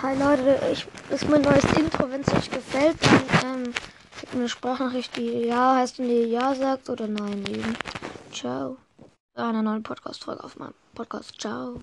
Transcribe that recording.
Hi Leute, ich, das ist mein neues Intro. Wenn es euch gefällt, dann ähm, schickt mir eine Sprachnachricht, die Ja heißt und die Ja sagt oder Nein eben. Ciao. Einer neuen Podcast-Folge auf meinem Podcast. Ciao.